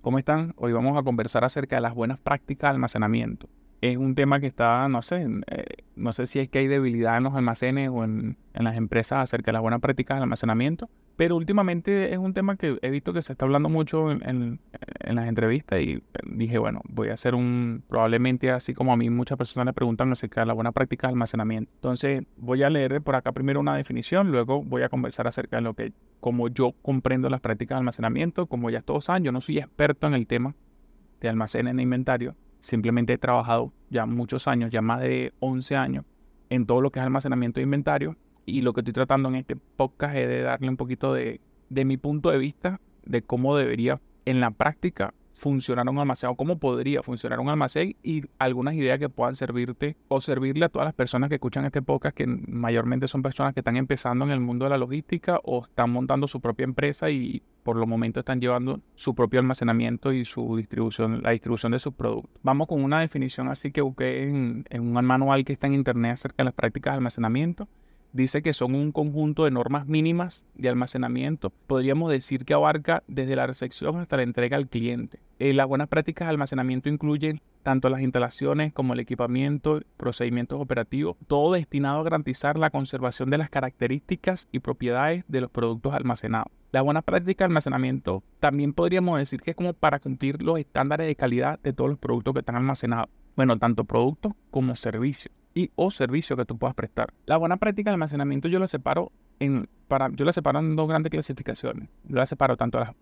¿Cómo están? Hoy vamos a conversar acerca de las buenas prácticas de almacenamiento. Es un tema que está, no sé, eh, no sé si es que hay debilidad en los almacenes o en, en las empresas acerca de las buenas prácticas de almacenamiento, pero últimamente es un tema que he visto que se está hablando mucho en, las entrevistas y dije, bueno, voy a hacer un, probablemente así como a mí muchas personas le preguntan acerca de la buena práctica de almacenamiento. Entonces voy a leer por acá primero una definición, luego voy a conversar acerca de lo que, como yo comprendo las prácticas de almacenamiento, como ya todos saben, yo no soy experto en el tema de almacén en inventario, simplemente he trabajado ya muchos años, ya más de 11 años, en todo lo que es almacenamiento de inventario y lo que estoy tratando en este podcast es de darle un poquito de, de mi punto de vista de cómo debería en la práctica funcionar un almacén o cómo podría funcionar un almacén y algunas ideas que puedan servirte o servirle a todas las personas que escuchan este podcast, que mayormente son personas que están empezando en el mundo de la logística o están montando su propia empresa y por los momentos están llevando su propio almacenamiento y su distribución, la distribución de sus productos. Vamos con una definición así que busqué en, en un manual que está en internet acerca de las prácticas de almacenamiento dice que son un conjunto de normas mínimas de almacenamiento. Podríamos decir que abarca desde la recepción hasta la entrega al cliente. Eh, las buenas prácticas de almacenamiento incluyen tanto las instalaciones como el equipamiento, procedimientos operativos, todo destinado a garantizar la conservación de las características y propiedades de los productos almacenados. La buena práctica de almacenamiento también podríamos decir que es como para cumplir los estándares de calidad de todos los productos que están almacenados. Bueno, tanto productos como servicios o servicio que tú puedas prestar. La buena práctica de almacenamiento yo la separo en, para, yo la separo en dos grandes clasificaciones. Yo la separo tanto a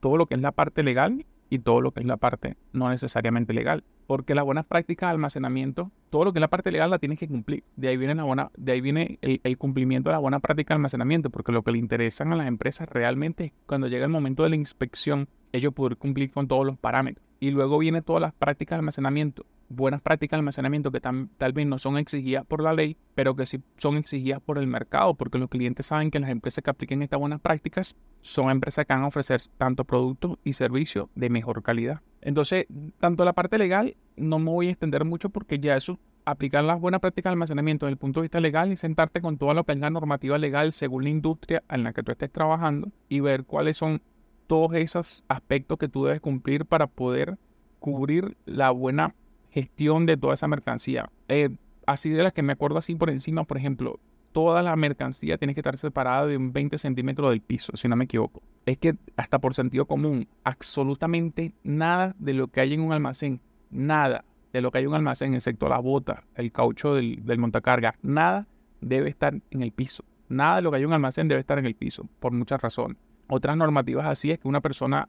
todo lo que es la parte legal y todo lo que es la parte no necesariamente legal. Porque las buenas prácticas de almacenamiento, todo lo que es la parte legal la tienes que cumplir. De ahí viene, la buena, de ahí viene el, el, cumplimiento de la buena práctica de almacenamiento, porque lo que le interesan a las empresas realmente es cuando llega el momento de la inspección, ellos poder cumplir con todos los parámetros. Y luego viene todas las prácticas de almacenamiento buenas prácticas de almacenamiento que tal vez no son exigidas por la ley, pero que sí son exigidas por el mercado, porque los clientes saben que las empresas que apliquen estas buenas prácticas son empresas que van a ofrecer tanto productos y servicios de mejor calidad. Entonces, tanto la parte legal no me voy a extender mucho porque ya eso, aplicar las buenas prácticas de almacenamiento desde el punto de vista legal y sentarte con toda lo que es la normativa legal según la industria en la que tú estés trabajando y ver cuáles son todos esos aspectos que tú debes cumplir para poder cubrir la buena gestión de toda esa mercancía. Eh, así de las que me acuerdo así por encima, por ejemplo, toda la mercancía tiene que estar separada de un 20 centímetros del piso, si no me equivoco. Es que hasta por sentido común, absolutamente nada de lo que hay en un almacén, nada de lo que hay en un almacén, excepto la bota, el caucho del, del montacarga, nada debe estar en el piso. Nada de lo que hay en un almacén debe estar en el piso, por muchas razones. Otras normativas así es que una persona,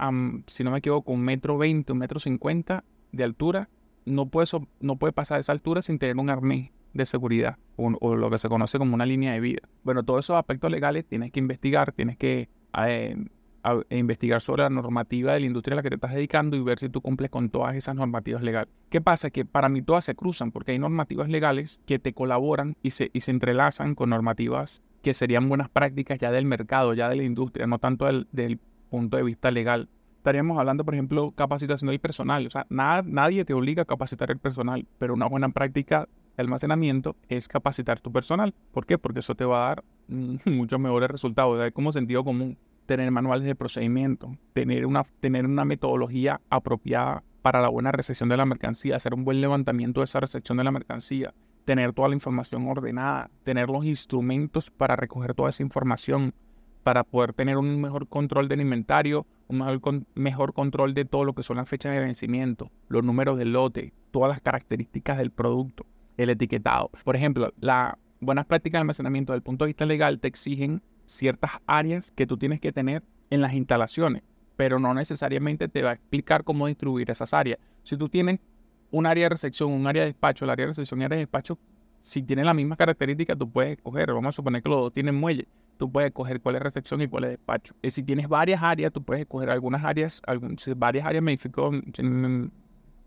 si no me equivoco, un metro veinte, un metro cincuenta de altura, no puede, no puede pasar esa altura sin tener un arnés de seguridad o, lo que se conoce como una línea de vida. Bueno, todos esos aspectos legales tienes que investigar, tienes que eh, investigar sobre la normativa de la industria a la que te estás dedicando y ver si tú cumples con todas esas normativas legales. ¿Qué pasa? Que para mí todas se cruzan porque hay normativas legales que te colaboran y se, y se entrelazan con normativas que serían buenas prácticas ya del mercado, ya de la industria, no tanto del punto de vista legal estaríamos hablando, por ejemplo, capacitación del personal. O sea, nadie te obliga a capacitar el personal, pero una buena práctica de almacenamiento es capacitar tu personal. ¿Por qué? Porque eso te va a dar muchos mejores resultados. Es como sentido común tener manuales de procedimiento, tener una, tener una metodología apropiada para la buena recepción de la mercancía, hacer un buen levantamiento de esa recepción de la mercancía, tener toda la información ordenada, tener los instrumentos para recoger toda esa información, para poder tener un mejor control del inventario, un mejor, control de todo lo que son las fechas de vencimiento, los números del lote, todas las características del producto, el etiquetado. Por ejemplo, las buenas prácticas de almacenamiento desde el punto de vista legal te exigen ciertas áreas que tú tienes que tener en las instalaciones, pero no necesariamente te va a explicar cómo distribuir esas áreas. Si tú tienes un área de recepción, un área de despacho, el área de recepción y área de despacho, si tienen las mismas características, tú puedes escoger. Vamos a suponer que los dos tienen muelle tú puedes escoger cuál es recepción y cuál es despacho. Y si tienes varias áreas, tú puedes escoger algunas áreas, varias áreas me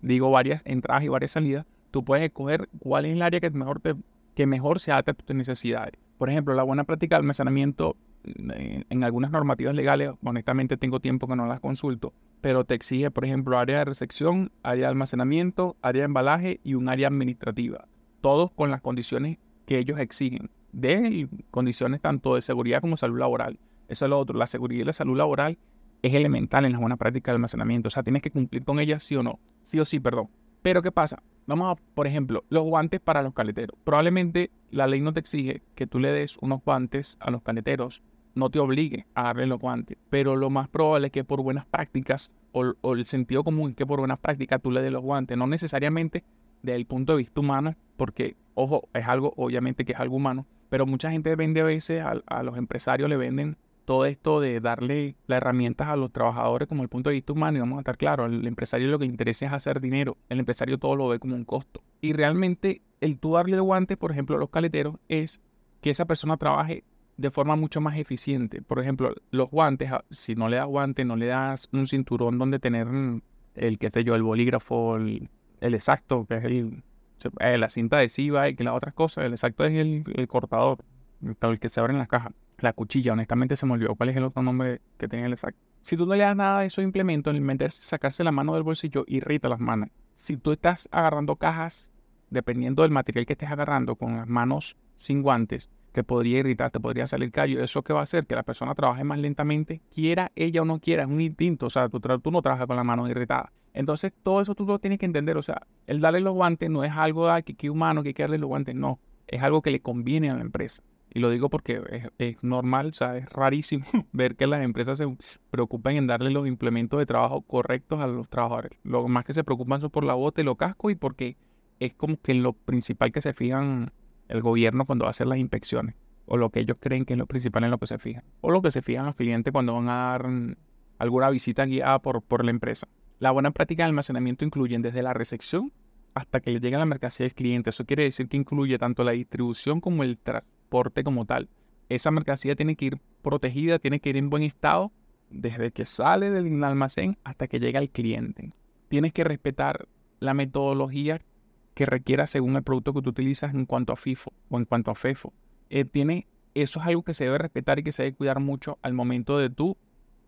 digo varias entradas y varias salidas, tú puedes escoger cuál es el área que mejor, te, que mejor se adapte a tus necesidades. Por ejemplo, la buena práctica de almacenamiento en, en algunas normativas legales, honestamente tengo tiempo que no las consulto, pero te exige, por ejemplo, área de recepción, área de almacenamiento, área de embalaje y un área administrativa. Todos con las condiciones que ellos exigen de condiciones tanto de seguridad como salud laboral. Eso es lo otro. La seguridad y la salud laboral es elemental en las buenas prácticas de almacenamiento. O sea, tienes que cumplir con ellas sí o no. Sí o sí, perdón. Pero ¿qué pasa? Vamos a, por ejemplo, los guantes para los caleteros. Probablemente la ley no te exige que tú le des unos guantes a los caleteros, no te obligue a darle los guantes, pero lo más probable es que por buenas prácticas o, o el sentido común es que por buenas prácticas tú le des los guantes, no necesariamente desde el punto de vista humano, porque, ojo, es algo, obviamente que es algo humano, pero mucha gente vende a veces, a, los empresarios le venden todo esto de darle las herramientas a los trabajadores como el punto de vista humano y vamos a estar claros, el empresario lo que interesa es hacer dinero, el empresario todo lo ve como un costo. Y realmente el tú darle el guante, por ejemplo, a los caleteros, es que esa persona trabaje de forma mucho más eficiente. Por ejemplo, los guantes, ah, si no le das guante, no le das un cinturón donde tener el, qué sé yo, el bolígrafo, el, el exacto, que es el, eh, la cinta adhesiva y que las otras cosas. El exacto es el, cortador, el que se abre en las cajas. La cuchilla, honestamente se me olvidó cuál es el otro nombre que tiene el exacto. Si tú no le das nada de esos implementos, el meterse, sacarse la mano del bolsillo irrita las manos. Si tú estás agarrando cajas, dependiendo del material que estés agarrando, con las manos sin guantes, que podría irritar, te podría salir callo. ¿Eso que va a hacer? Que la persona trabaje más lentamente, quiera ella o no quiera, es un instinto. O sea, tú, tú no trabajas con las manos irritadas. Entonces, todo eso tú lo tienes que entender. O sea, el darle los guantes no es algo de que, que humano, que hay que darle los guantes. No, es algo que le conviene a la empresa. Y lo digo porque es, normal, o sea, es rarísimo ver que las empresas se preocupan en darle los implementos de trabajo correctos a los trabajadores. Lo más que se preocupan son por la bota y los cascos y porque es como que lo principal que se fijan el gobierno cuando va a hacer las inspecciones, o lo que ellos creen que es lo principal en lo que se fijan, o lo que se fijan al cliente cuando van a dar alguna visita guiada por, por la empresa. La buena práctica de almacenamiento incluyen desde la recepción hasta que llegue la mercancía del cliente. Eso quiere decir que incluye tanto la distribución como el transporte como tal. Esa mercancía tiene que ir protegida, tiene que ir en buen estado desde que sale del almacén hasta que llega al cliente. Tienes que respetar la metodología que requiera según el producto que tú utilizas en cuanto a FIFO o en cuanto a FEFO. Eh, tiene, eso es algo que se debe respetar y que se debe cuidar mucho al momento de tú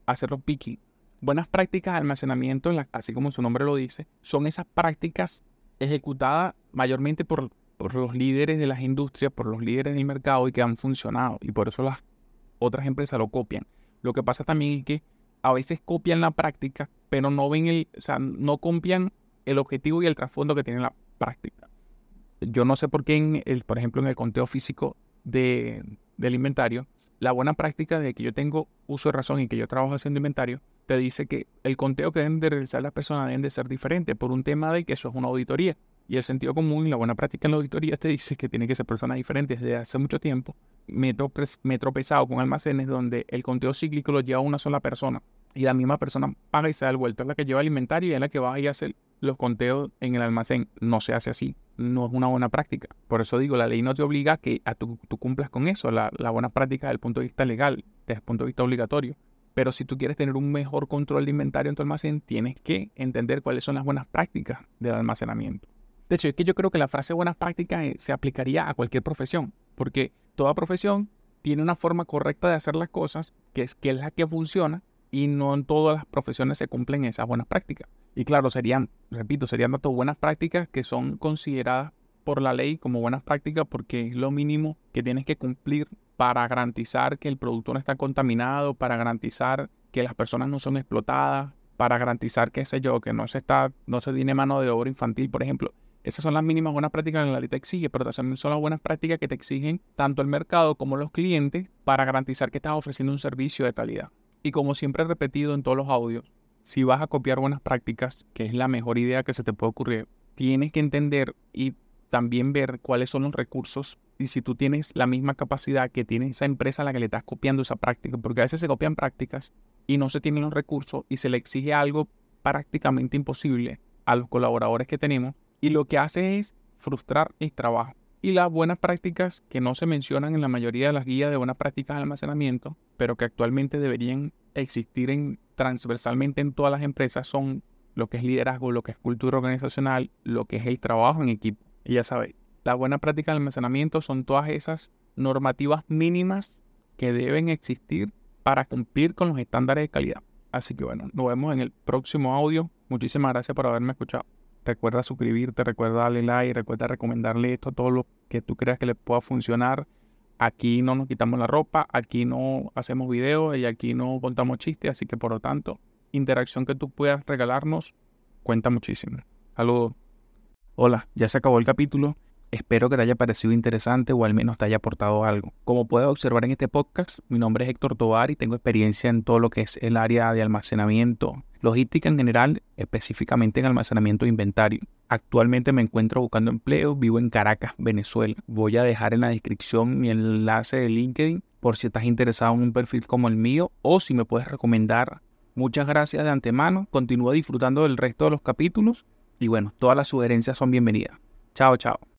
hacerlo picking. Buenas prácticas de almacenamiento, así como su nombre lo dice, son esas prácticas ejecutadas mayormente por, los líderes de las industrias, por los líderes del mercado y que han funcionado. Y por eso las otras empresas lo copian. Lo que pasa también es que a veces copian la práctica, pero no ven el, o sea, no copian el objetivo y el trasfondo que tiene la, práctica. Yo no sé por qué, en el, por ejemplo, en el conteo físico de, del inventario, la buena práctica de que yo tengo uso de razón y que yo trabajo haciendo inventario, te dice que el conteo que deben de realizar las personas deben de ser diferente por un tema de que eso es una auditoría. Y el sentido común y la buena práctica en la auditoría te dice que tiene que ser personas diferentes desde hace mucho tiempo. Me, he tropezado con almacenes donde el conteo cíclico lo lleva una sola persona y la misma persona paga y se da el vuelto. Es la que lleva el inventario y es la que va a hacer los conteos en el almacén. No se hace así. No es una buena práctica. Por eso digo, la ley no te obliga a que a tú, cumplas con eso, la, la buena práctica desde el punto de vista legal, desde el punto de vista obligatorio. Pero si tú quieres tener un mejor control de inventario en tu almacén, tienes que entender cuáles son las buenas prácticas del almacenamiento. De hecho, es que yo creo que la frase buenas prácticas eh, se aplicaría a cualquier profesión, porque toda profesión tiene una forma correcta de hacer las cosas, que es, que es la que funciona, y no en todas las profesiones se cumplen esas buenas prácticas. Y claro, serían, repito, serían datos buenas prácticas que son consideradas por la ley como buenas prácticas porque es lo mínimo que tienes que cumplir para garantizar que el producto no está contaminado, para garantizar que las personas no son explotadas, para garantizar, qué sé yo, que no se está, no se tiene mano de obra infantil, por ejemplo. Esas son las mínimas buenas prácticas que la ley te exige, pero también son las buenas prácticas que te exigen tanto el mercado como los clientes para garantizar que estás ofreciendo un servicio de calidad. Y como siempre he repetido en todos los audios, si vas a copiar buenas prácticas, que es la mejor idea que se te puede ocurrir, tienes que entender y también ver cuáles son los recursos y si tú tienes la misma capacidad que tiene esa empresa a la que le estás copiando esa práctica, porque a veces se copian prácticas y no se tienen los recursos y se le exige algo prácticamente imposible a los colaboradores que tenemos y lo que hace es frustrar el trabajo. Y las buenas prácticas que no se mencionan en la mayoría de las guías de buenas prácticas de almacenamiento, pero que actualmente deberían existir en, transversalmente en todas las empresas son lo que es liderazgo, lo que es cultura organizacional, lo que es el trabajo en equipo. Y ya sabéis, la buena práctica de almacenamiento son todas esas normativas mínimas que deben existir para cumplir con los estándares de calidad. Así que bueno, nos vemos en el próximo audio. Muchísimas gracias por haberme escuchado. Recuerda suscribirte, recuerda darle like, recuerda recomendarle esto a todos los que tú creas que les pueda funcionar aquí no nos quitamos la ropa, aquí no hacemos videos y aquí no contamos chistes, así que por lo tanto, interacción que tú puedas regalarnos cuenta muchísimo. Saludos. Hola, ya se acabó el capítulo. Espero que te haya parecido interesante o al menos te haya aportado algo. Como puedes observar en este podcast, mi nombre es Héctor Tovar y tengo experiencia en todo lo que es el área de almacenamiento, logística en general, específicamente en almacenamiento de inventario. Actualmente me encuentro buscando empleo, vivo en Caracas, Venezuela. Voy a dejar en la descripción mi enlace de LinkedIn por si estás interesado en un perfil como el mío o si me puedes recomendar. Muchas gracias de antemano, continúa disfrutando del resto de los capítulos y bueno, todas las sugerencias son bienvenidas. Chao, chao.